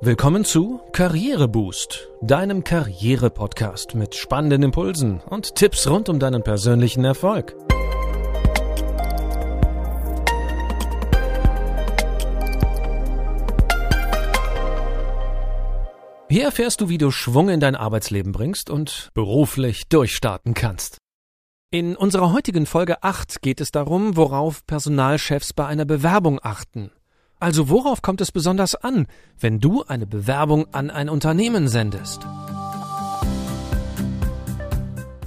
Willkommen zu Karriereboost, deinem Karriere-Podcast mit spannenden Impulsen und Tipps rund um deinen persönlichen Erfolg. Hier erfährst du, wie du Schwung in dein Arbeitsleben bringst und beruflich durchstarten kannst. In unserer heutigen Folge 8 geht es darum, worauf Personalchefs bei einer Bewerbung achten also worauf kommt es besonders an, wenn du eine Bewerbung an ein Unternehmen sendest?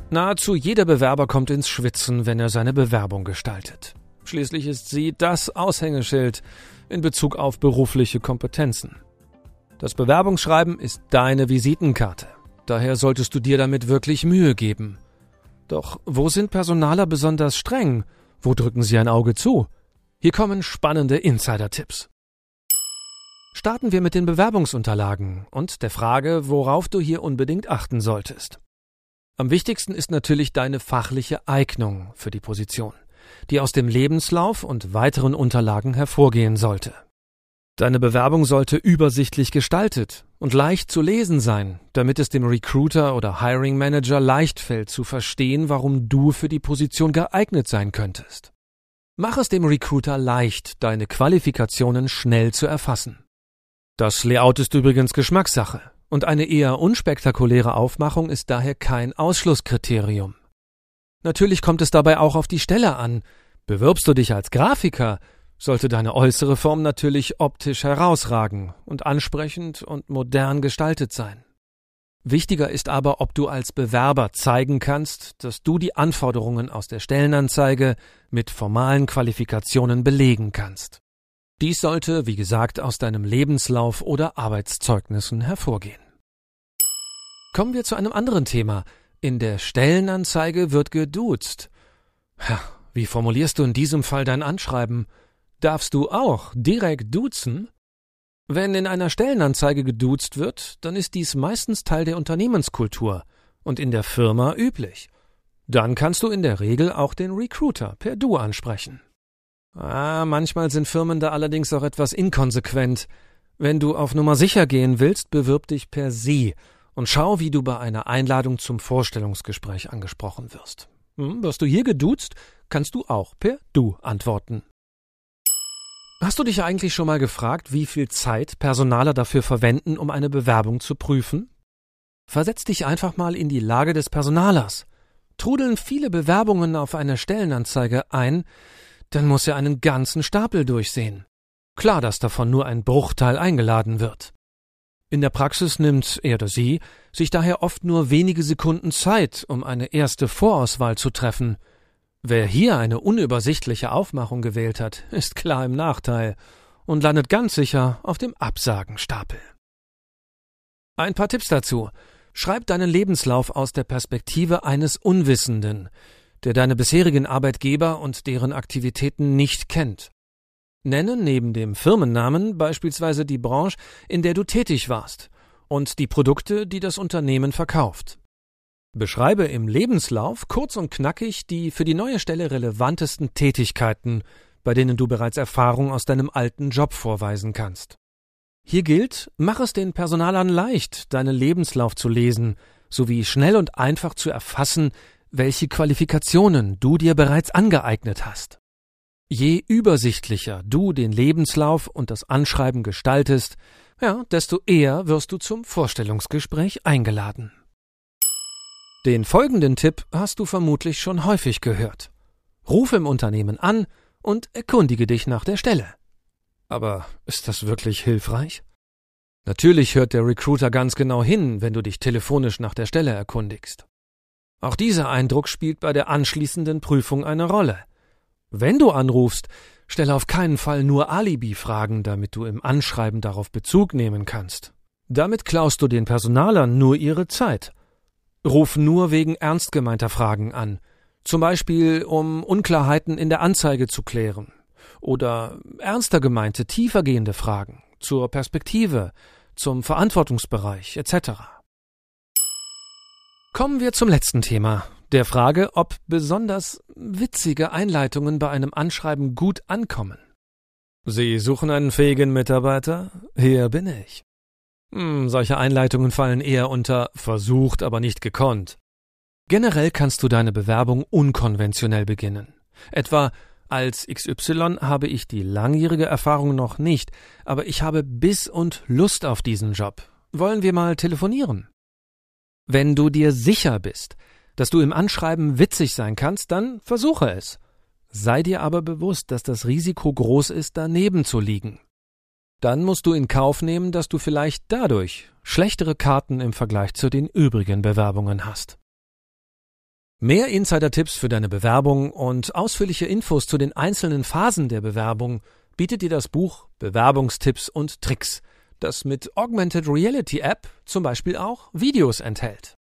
Nahezu jeder Bewerber kommt ins Schwitzen, wenn er seine Bewerbung gestaltet. Schließlich ist sie das Aushängeschild in Bezug auf berufliche Kompetenzen. Das Bewerbungsschreiben ist deine Visitenkarte. Daher solltest du dir damit wirklich Mühe geben. Doch wo sind Personaler besonders streng? Wo drücken sie ein Auge zu? Hier kommen spannende Insider-Tipps. Starten wir mit den Bewerbungsunterlagen und der Frage, worauf du hier unbedingt achten solltest. Am wichtigsten ist natürlich deine fachliche Eignung für die Position, die aus dem Lebenslauf und weiteren Unterlagen hervorgehen sollte. Deine Bewerbung sollte übersichtlich gestaltet und leicht zu lesen sein, damit es dem Recruiter oder Hiring Manager leicht fällt zu verstehen, warum du für die Position geeignet sein könntest. Mach es dem Recruiter leicht, deine Qualifikationen schnell zu erfassen. Das Layout ist übrigens Geschmackssache und eine eher unspektakuläre Aufmachung ist daher kein Ausschlusskriterium. Natürlich kommt es dabei auch auf die Stelle an. Bewirbst du dich als Grafiker, sollte deine äußere Form natürlich optisch herausragen und ansprechend und modern gestaltet sein. Wichtiger ist aber, ob du als Bewerber zeigen kannst, dass du die Anforderungen aus der Stellenanzeige mit formalen Qualifikationen belegen kannst. Dies sollte, wie gesagt, aus deinem Lebenslauf oder Arbeitszeugnissen hervorgehen. Kommen wir zu einem anderen Thema. In der Stellenanzeige wird geduzt. Wie formulierst du in diesem Fall dein Anschreiben? Darfst du auch direkt duzen? Wenn in einer Stellenanzeige geduzt wird, dann ist dies meistens Teil der Unternehmenskultur und in der Firma üblich. Dann kannst du in der Regel auch den Recruiter per Du ansprechen. Ah, manchmal sind Firmen da allerdings auch etwas inkonsequent. Wenn du auf Nummer sicher gehen willst, bewirb dich per Sie und schau, wie du bei einer Einladung zum Vorstellungsgespräch angesprochen wirst. Hm, wirst du hier geduzt, kannst du auch per Du antworten. Hast du dich eigentlich schon mal gefragt, wie viel Zeit Personaler dafür verwenden, um eine Bewerbung zu prüfen? Versetz dich einfach mal in die Lage des Personalers. Trudeln viele Bewerbungen auf eine Stellenanzeige ein, dann muss er einen ganzen Stapel durchsehen. Klar, dass davon nur ein Bruchteil eingeladen wird. In der Praxis nimmt er oder sie sich daher oft nur wenige Sekunden Zeit, um eine erste Vorauswahl zu treffen – Wer hier eine unübersichtliche Aufmachung gewählt hat, ist klar im Nachteil und landet ganz sicher auf dem Absagenstapel. Ein paar Tipps dazu. Schreib deinen Lebenslauf aus der Perspektive eines Unwissenden, der deine bisherigen Arbeitgeber und deren Aktivitäten nicht kennt. Nenne neben dem Firmennamen beispielsweise die Branche, in der du tätig warst und die Produkte, die das Unternehmen verkauft. Beschreibe im Lebenslauf kurz und knackig die für die neue Stelle relevantesten Tätigkeiten, bei denen du bereits Erfahrung aus deinem alten Job vorweisen kannst. Hier gilt, mach es den Personalern leicht, deinen Lebenslauf zu lesen, sowie schnell und einfach zu erfassen, welche Qualifikationen du dir bereits angeeignet hast. Je übersichtlicher du den Lebenslauf und das Anschreiben gestaltest, ja, desto eher wirst du zum Vorstellungsgespräch eingeladen. Den folgenden Tipp hast du vermutlich schon häufig gehört. Ruf im Unternehmen an und erkundige dich nach der Stelle. Aber ist das wirklich hilfreich? Natürlich hört der Recruiter ganz genau hin, wenn du dich telefonisch nach der Stelle erkundigst. Auch dieser Eindruck spielt bei der anschließenden Prüfung eine Rolle. Wenn du anrufst, stelle auf keinen Fall nur Alibi-Fragen, damit du im Anschreiben darauf Bezug nehmen kannst. Damit klaust du den Personalern nur ihre Zeit Ruf nur wegen ernst gemeinter Fragen an, zum Beispiel um Unklarheiten in der Anzeige zu klären oder ernster gemeinte, tiefergehende Fragen zur Perspektive, zum Verantwortungsbereich etc. Kommen wir zum letzten Thema, der Frage, ob besonders witzige Einleitungen bei einem Anschreiben gut ankommen. Sie suchen einen fähigen Mitarbeiter? Hier bin ich. Hm, solche Einleitungen fallen eher unter versucht, aber nicht gekonnt. Generell kannst du deine Bewerbung unkonventionell beginnen. Etwa als XY habe ich die langjährige Erfahrung noch nicht, aber ich habe Biss und Lust auf diesen Job. Wollen wir mal telefonieren? Wenn du dir sicher bist, dass du im Anschreiben witzig sein kannst, dann versuche es. Sei dir aber bewusst, dass das Risiko groß ist, daneben zu liegen. Dann musst du in Kauf nehmen, dass du vielleicht dadurch schlechtere Karten im Vergleich zu den übrigen Bewerbungen hast. Mehr Insider-Tipps für deine Bewerbung und ausführliche Infos zu den einzelnen Phasen der Bewerbung bietet dir das Buch Bewerbungstipps und Tricks, das mit Augmented Reality App zum Beispiel auch Videos enthält.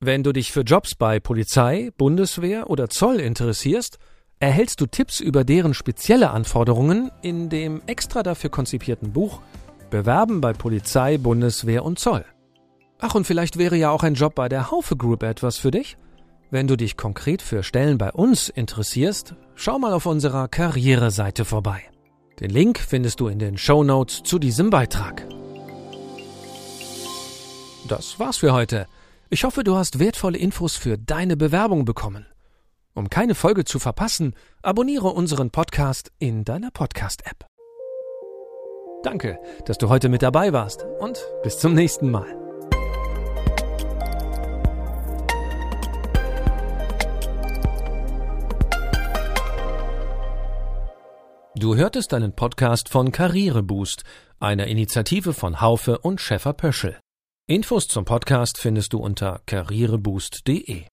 Wenn du dich für Jobs bei Polizei, Bundeswehr oder Zoll interessierst, erhältst du Tipps über deren spezielle Anforderungen in dem extra dafür konzipierten Buch Bewerben bei Polizei, Bundeswehr und Zoll. Ach, und vielleicht wäre ja auch ein Job bei der Haufe Group etwas für dich? Wenn du dich konkret für Stellen bei uns interessierst, schau mal auf unserer Karriereseite vorbei. Den Link findest du in den Show Notes zu diesem Beitrag. Das war's für heute. Ich hoffe, du hast wertvolle Infos für deine Bewerbung bekommen. Um keine Folge zu verpassen, abonniere unseren Podcast in deiner Podcast-App. Danke, dass du heute mit dabei warst und bis zum nächsten Mal. Du hörtest einen Podcast von Karriereboost, einer Initiative von Haufe und Schäfer Pöschel. Infos zum Podcast findest du unter karriereboost.de.